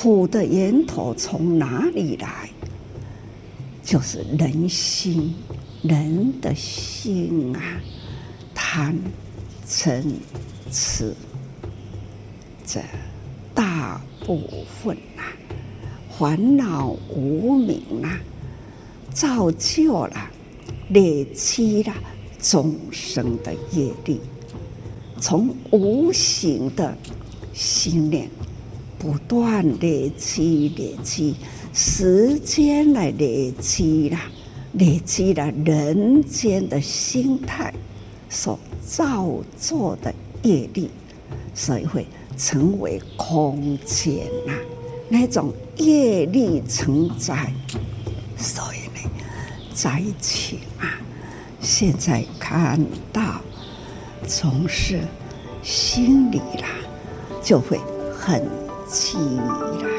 苦的源头从哪里来？就是人心，人的心啊，贪、嗔、痴，这大部分啊，烦恼无明啊，造就了、累积了众生的业力，从无形的心念不断累积累积。时间来累积啦，累积了人间的心态所造作的业力，所以会成为空间呐、那种业力承载。所以呢，在一起啊，现在看到从事心里啦，就会很起。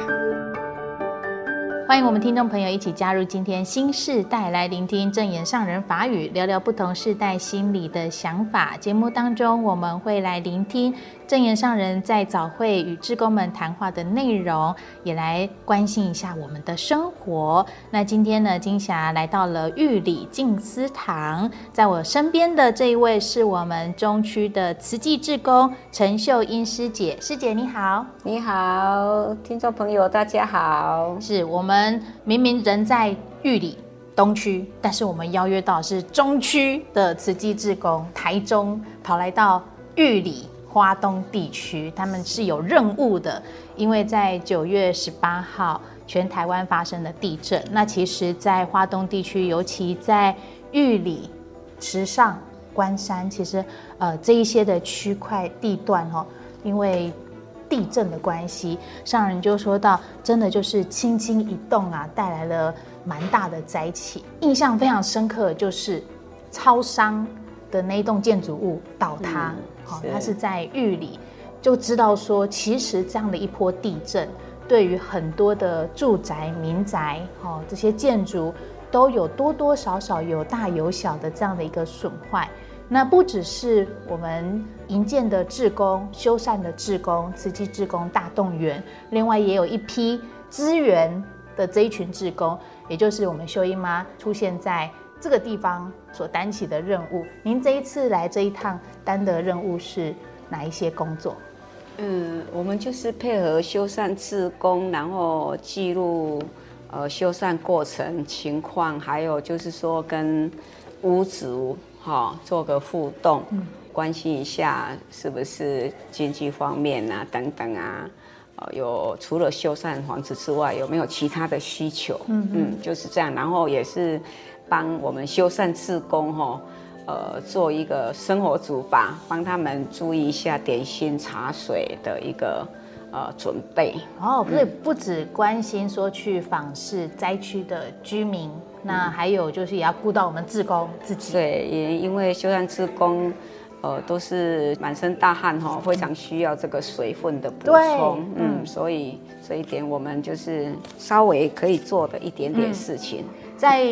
欢迎我们听众朋友一起加入今天新世代来聆听正言上人法语，聊聊不同世代心理的想法。节目当中我们会来聆听正言上人在早会与志工们谈话的内容，也来关心一下我们的生活。那今天呢，金霞来到了玉里静思堂，在我身边的这一位是我们中区的慈济志工陈秀英师姐，师姐你好，你好，听众朋友大家好，是我们。我们明明人在玉里东区，但是我们邀约到是中区的慈济志工，台中跑来到玉里花东地区，他们是有任务的。因为在九月十八号，全台湾发生了地震。那其实，在花东地区，尤其在玉里、池上、关山，其实呃这一些的区块地段哦，因为地震的关系，上人就说到，真的就是轻轻一动啊，带来了蛮大的灾情。印象非常深刻，就是超商的那一栋建筑物倒塌，好、嗯，它是在玉里，就知道说，其实这样的一波地震，对于很多的住宅、民宅，哦，这些建筑都有多多少少有大有小的这样的一个损坏。那不只是我们营建的志工、修缮的志工、慈济志工大动员，另外也有一批支援的这一群志工，也就是我们秀英妈出现在这个地方所担起的任务。您这一次来这一趟担的任务是哪一些工作？嗯，我们就是配合修缮志工，然后记录呃修缮过程情况，还有就是说跟屋主。好，做个互动，关心一下是不是经济方面啊，等等啊，有除了修缮房子之外，有没有其他的需求？嗯嗯，就是这样。然后也是帮我们修缮志工哈，呃，做一个生活组吧，帮他们注意一下点心茶水的一个。呃，准备哦，不是，不只关心说去访视灾区的居民，嗯，那还有就是也要顾到我们志工自己。对，也因为修缮志工，呃，都是满身大汗哈，非常需要这个水分的补充。嗯，嗯，所以这一点我们就是稍微可以做的一点点事情，嗯，在。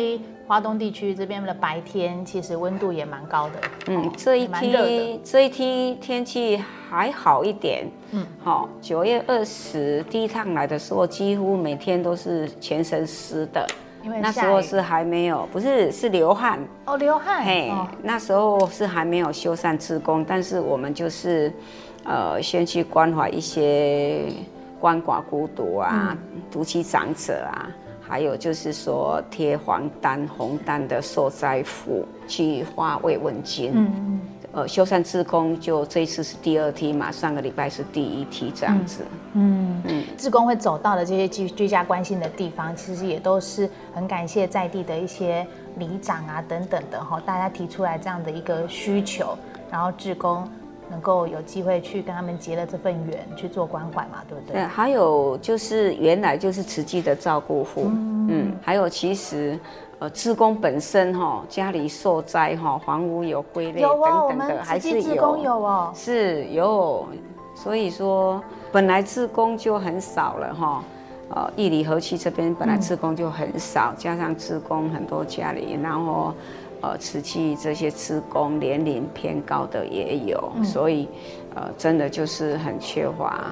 华东地区这边的白天其实温度也蛮高的，嗯，这一天这一天天气还好一点，嗯，好，九月二十第一趟来的时候，几乎每天都是全身湿的，因为那时候是还没有，不是是流汗，哦，流汗，嘿，哦、那时候是还没有修缮志工，但是我们就是，呃，先去关怀一些鳏寡孤独啊，独居长者啊。还有就是说贴黄单、红单的受灾户去发慰问金。嗯嗯。呃，修缮志工就这一次是第二梯嘛，上个礼拜是第一梯这样子。嗯嗯。志工会走到的这些居居家关心的地方，其实也都是很感谢在地的一些里长啊等等的哈，大家提出来这样的一个需求，然后志工。能够有机会去跟他们结了这份缘，去做关怀嘛，对不对？对，还有就是原来就是慈济的照顾户，嗯，嗯，还有其实呃，志工本身哈、哦，家里受灾哈、哦，房屋有归类等等的，还是有，有哦，是有，所以说本来自工就很少了哈，呃，义里河区这边本来自工就很少，嗯、加上自工很多家里，然后。呃，瓷器这些志工年龄偏高的也有，嗯、所以，呃，真的就是很缺乏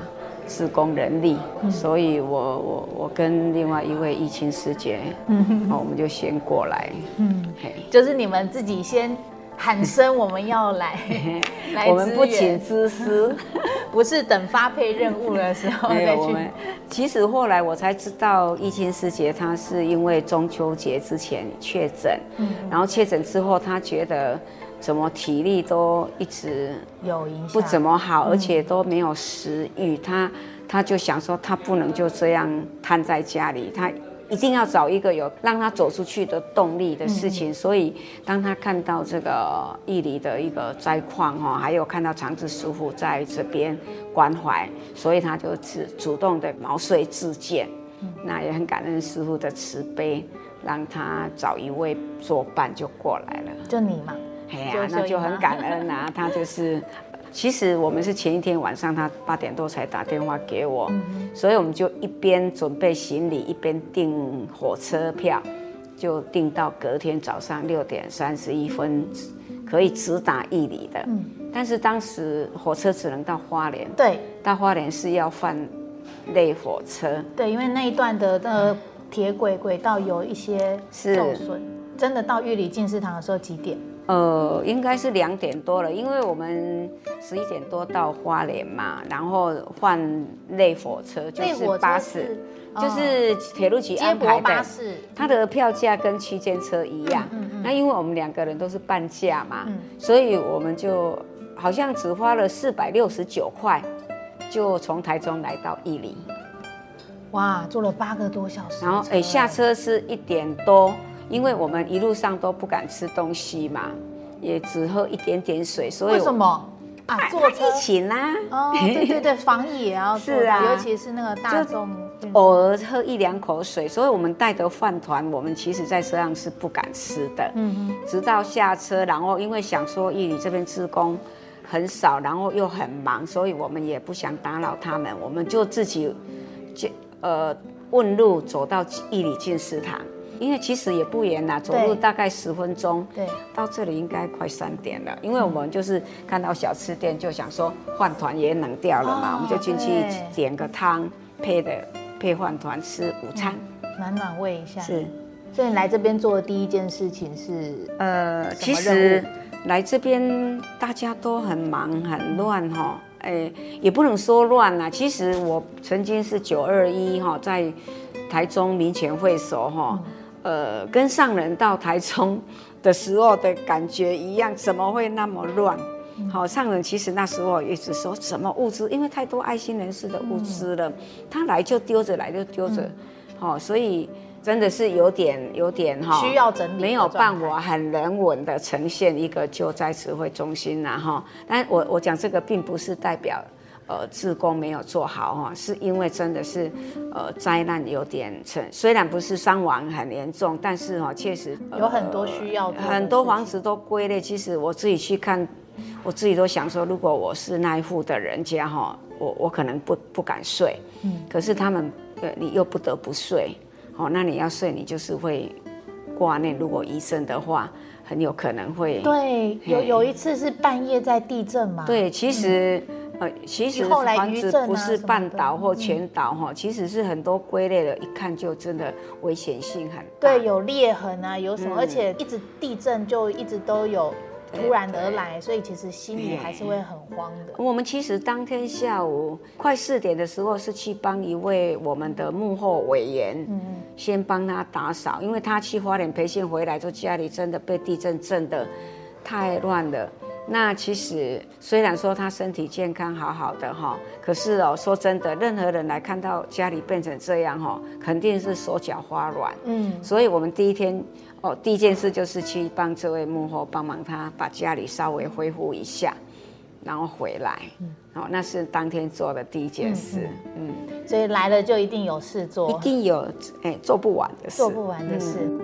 自工人力，嗯、所以我我我跟另外一位疫情师姐，嗯，我们就先过来，嗯，嘿。就是你们自己先喊声，我们要来，来我们不请自私，不是等发配任务的时候再去。我们其实后来我才知道，义清师姐她是因为中秋节之前确诊，嗯，然后确诊之后，她觉得。怎么体力都一直有影响，不怎么好，而且都没有食欲。她她就想说，她不能就这样瘫在家里，他一定要找一个有让他走出去的动力的事情。所以，当他看到这个玉里的一个灾况哈，还有看到长治师傅在这边关怀，所以他就主主动的毛遂自荐。那也很感恩师傅的慈悲，让他找一位作伴就过来了。就你嘛。哎呀，那就很感恩啊！他就是，其实我们是前一天晚上，他八点多才打电话给我，所以我们就一边准备行李，一边订火车票，就订到隔天早上六点三十一分，可以直达义里的。但是当时火车只能到花莲，对，到花莲是要换类火车，对，因为那一段的呃铁轨轨道有一些受损。真的到玉里进士堂的时候几点？呃，应该是两点多了，因为我们十一点多到花莲嘛，然后换类火车，就是巴士，就是铁路局安排的巴士，它的票价跟区间车一样。嗯嗯。那因为我们两个人都是半价嘛，所以我们就好像只花了四百六十九块，就从台中来到义林。哇，坐了八个多小时。然后哎，下车是一点多。因为我们一路上都不敢吃东西嘛，也只喝一点点水，所以为什么？啊？坐车？疫情啦，哦，对对对，防疫也要做，是啊，尤其是那个大众，偶尔喝一两口水，所以我们带的饭团，我们其实在车上是不敢吃的，嗯嗯，直到下车，然后因为想说玉里这边职工很少，然后又很忙，所以我们也不想打扰他们，我们就自己就呃问路走到玉里进食堂。因为其实也不远呐，走路大概十分钟。对，到这里应该快三点了。因为我们就是看到小吃店，就想说饭团也冷掉了嘛，我们就进去点个汤配的配饭团吃午餐，暖暖胃一下。是，所以你来这边做的第一件事情是呃，其实来这边大家都很忙很乱哈，哎，也不能说乱啦。其实我曾经是九二一哈，在台中民权会所哈。呃，跟上人到台中的时候的感觉一样，怎么会那么乱？好，上人其实那时候一直说什么物资，因为太多爱心人士的物资了，他来就丢着，来就丢着，好，所以真的是有点有点哈，需要整理，没有办法很人文的呈现一个救灾指挥中心呐哈。但我我讲这个并不是代表。呃，自工没有做好哈，是因为真的是，呃，灾难有点沉，虽然不是伤亡很严重，但是哈，确实、呃、有很多需要，很多房子都归类。其实我自己去看，我自己都想说，如果我是那一户的人家哈，我我可能不不敢睡，嗯，可是他们，呃，你又不得不睡，哦，那你要睡，你就是会挂念，如果医生的话，很有可能会。对，有有一次是半夜在地震嘛。对，其实。嗯呃，其实房子不是半岛或全倒哈，其实是很多归类的，一看就真的危险性很大。对，有裂痕啊，有什么，而且一直地震就一直都有突然而来，所以其实心里还是会很慌的。我们其实当天下午快四点的时候是去帮一位我们的幕后委员，嗯，先帮他打扫，因为他去花莲培训回来，就家里真的被地震震的太乱了。那其实虽然说他身体健康好好的哈，可是哦，说真的，任何人来看到家里变成这样哈，肯定是手脚发软。嗯，所以我们第一天哦，第一件事就是去帮这位幕后帮忙他把家里稍微恢复一下，然后回来。嗯，哦，那是当天做的第一件事。嗯，嗯，所以来了就一定有事做，一定有哎做不完的事，做不完的事。嗯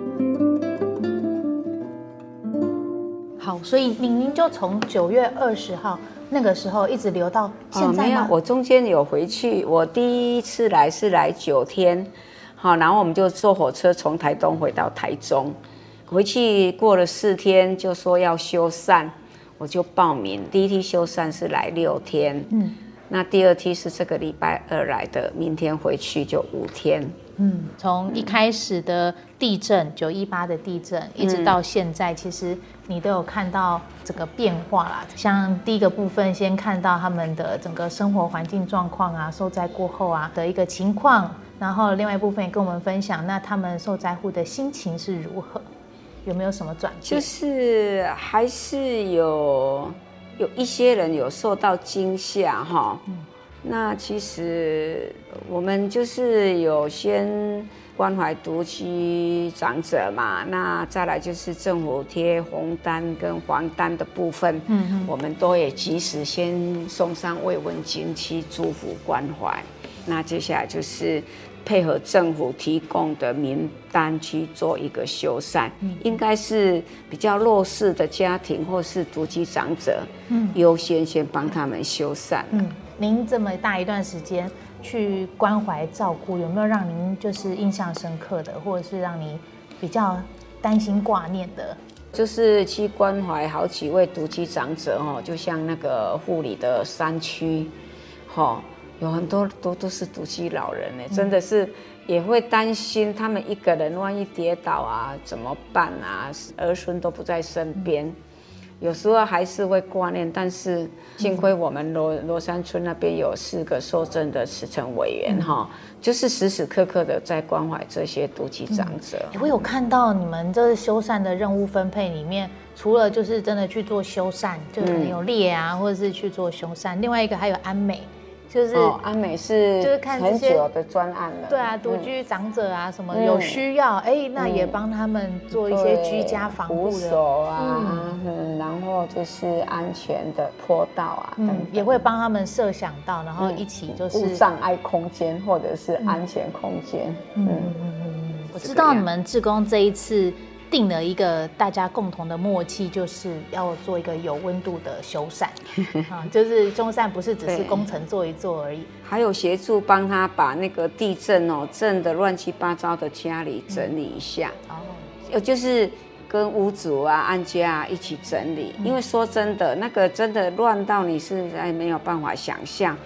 好，所以您您就从九月二十号那个时候一直留到现在吗？哦，没有，我中间有回去。我第一次来是来九天，好，然后我们就坐火车从台东回到台中。回去过了四天，就说要修缮，我就报名。第一梯修缮是来六天，嗯，那第二梯是这个礼拜二来的，明天回去就五天。嗯，从一开始的地震，九一八的地震，一直到现在，其实你都有看到这个变化啦。像第一个部分，先看到他们的整个生活环境状况啊，受灾过后啊的一个情况，然后另外一部分也跟我们分享，那他们受灾户的心情是如何，有没有什么转变？就是还是有有一些人有受到惊吓哈。嗯那其实我们就是有先关怀独居长者嘛，那再来就是政府贴红单跟黄单的部分，嗯嗯，我们都也及时先送上慰问金去祝福关怀。那接下来就是配合政府提供的名单去做一个修缮，嗯，应该是比较弱势的家庭或是独居长者，嗯，优先先帮他们修缮，嗯。您这么大一段时间去关怀照顾，有没有让您就是印象深刻的，或者是让你比较担心挂念的？就是去关怀好几位独居长者哦，就像那个护理的山区，哈，有很多都都是独居老人呢，真的是也会担心他们一个人万一跌倒啊怎么办啊？儿孙都不在身边。嗯有时候还是会挂念，但是幸亏我们罗罗山村那边有四个受赠的慈诚委员哈，就是时时刻刻的在关怀这些独居长者。我有看到你们这修缮的任务分配里面，除了就是真的去做修缮，就可能有裂啊，或者是去做修缮，另外一个还有安美。就是安美是就是看很久的专案了，对啊，独居长者啊什么有需要，哎，那也帮他们做一些居家防护的，扶手啊，嗯，然后就是安全的坡道啊，嗯，也会帮他们设想到，然后一起就是无障碍空间或者是安全空间，嗯。嗯嗯，我知道你们志工这一次。定了一个大家共同的默契，就是要做一个有温度的修缮，啊，就是修缮不是只是工程做一做而已，还有协助帮他把那个地震哦震的乱七八糟的家里整理一下，哦、嗯，就是跟屋主啊、安家啊一起整理，因为说真的，那个真的乱到你是在没有办法想象。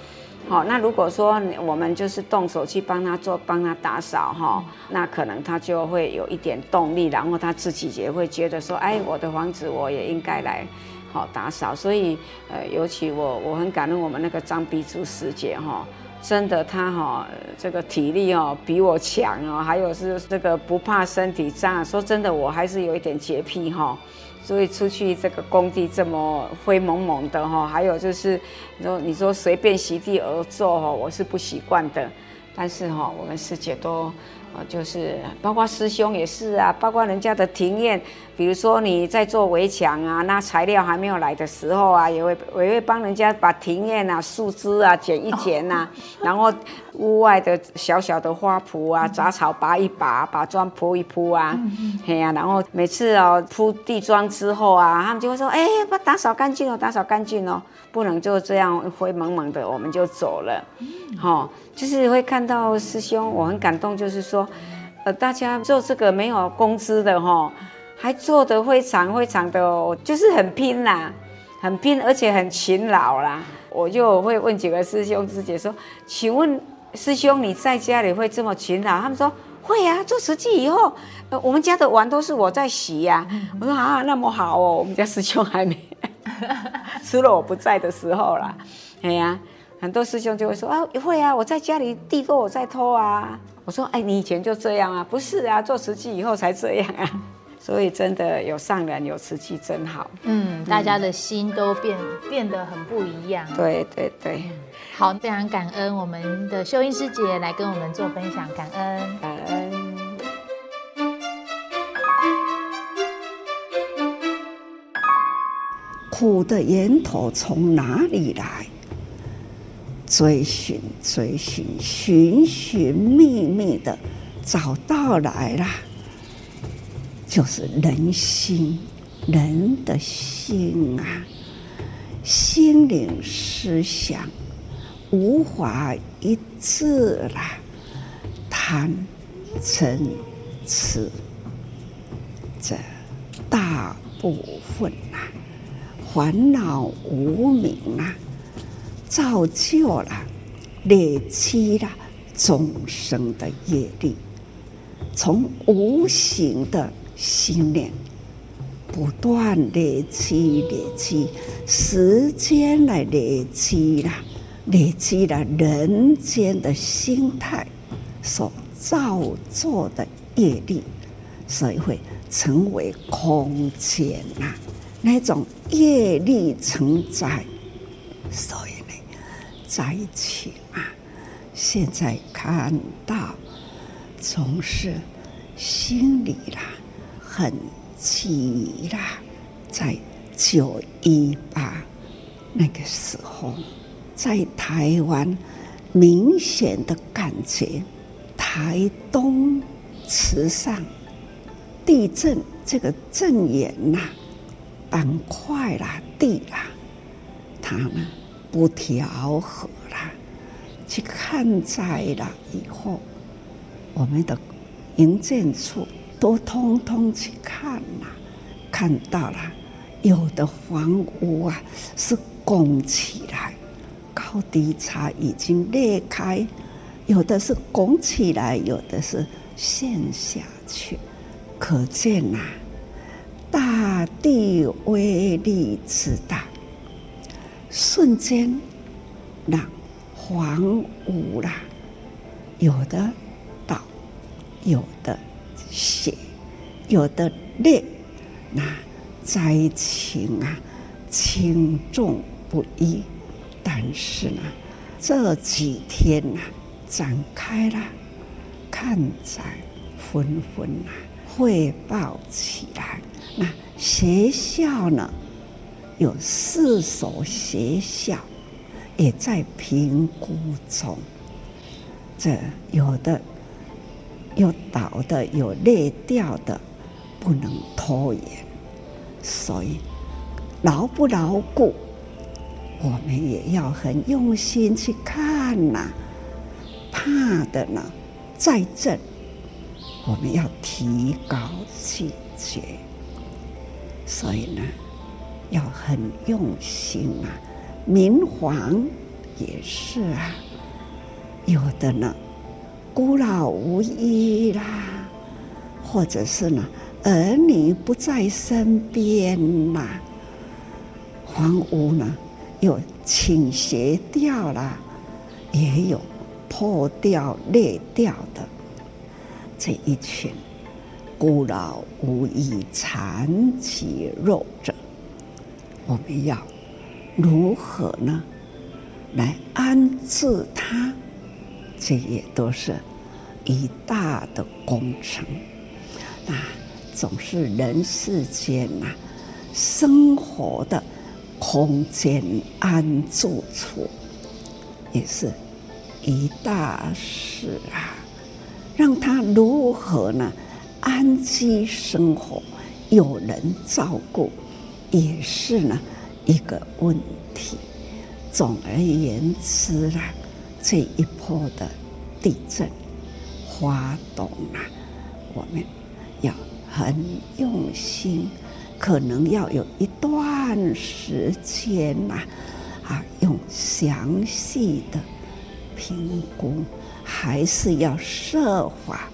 好，那如果说我们就是动手去帮他做，帮他打扫哈，那可能他就会有一点动力，然后他自己也会觉得说，哎，我的房子我也应该来好打扫。所以，呃，尤其我我很感恩我们那个张碧珠师姐哈，真的她哈这个体力哦比我强哦，还有是这个不怕身体脏。说真的，我还是有一点洁癖哈。所以出去这个工地这么灰蒙蒙的哈，还有就是你说你说随便席地而坐哈，我是不习惯的。但是哈，我们师姐都。就是包括师兄也是啊，包括人家的庭院，比如说你在做围墙啊，那材料还没有来的时候啊，也会也会帮人家把庭院啊、树枝啊剪一剪呐、啊，然后屋外的小小的花圃啊、杂草拔一拔，把砖铺一铺啊，嘿呀、啊，然后每次哦铺地砖之后啊，他们就会说，哎、欸，把打扫干净哦，打扫干净哦，不能就这样灰蒙蒙的我们就走了，好。就是会看到师兄，我很感动。就是说，呃，大家做这个没有工资的哈，还做得非常非常的，就是很拼啦，很拼，而且很勤劳啦。我就会问几个师兄师姐说：“请问师兄，你在家里会这么勤劳？”他们说：“会呀，做慈济以后，呃，我们家的碗都是我在洗呀。”我说：“啊，那么好哦，我们家师兄还没，除了我不在的时候啦。”哎呀。很多师兄就会说啊，会啊，我在家里地都我在拖啊。我说，哎，你以前就这样啊？不是啊，做瓷器以后才这样啊。所以真的有上人有瓷器真好。嗯，大家的心都变变得很不一样。对对对，好，非常感恩我们的秀英师姐来跟我们做分享，感恩感恩。苦的源头从哪里来？追寻，追寻，寻寻觅觅的找到来了，就是人心，人的心啊，心灵思想无法一致了，贪嗔痴这大部分啊，烦恼无明啊。造就了、累积了众生的业力，从无形的心念不断累积、累积，时间来累积了，累积了人间的心态所造作的业力，所以会成为空间呐、那种业力承载，所以呢，灾情啊，现在看到总是心里啦很急啦，在九一八那个时候，在台湾明显的感觉。台东池上地震，这个震源呐，板块啦、地啦，它呢不调和啦。去看灾了以后，我们的营建处都通通去看了，看到了有的房屋啊是拱起来，高低差已经裂开。有的是拱起来，有的是陷下去，可见呐、大地威力之大，瞬间那房屋啦，有的倒，有的血，有的裂，那灾情啊，轻重不一。但是呢，这几天呐、展开了，看在纷纷啊，汇报起来。那学校呢，有四所学校也在评估中。这有的有倒的，有裂掉的，不能拖延。所以牢不牢固，我们也要很用心去看呐、怕的呢，在这，我们要提高警觉，所以呢，要很用心啊。明黄也是啊，有的呢，孤老无依啦，或者是呢，儿女不在身边啦，房屋呢又倾斜掉了，也有。破掉、裂掉的这一群孤老无依、残疾弱者，我们要如何呢？来安置他？这也都是一大的工程。那总是人世间呐，生活的空间安住处，也是。一大事啊，让他如何呢？安居生活，有人照顾，也是呢一个问题。总而言之啦，这一波的地震、花东啊，我们要很用心，可能要有一段时间呐，啊，用详细的。评估还是要设法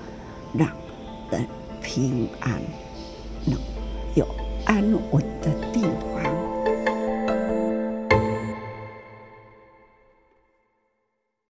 让人平安，能安稳的地方。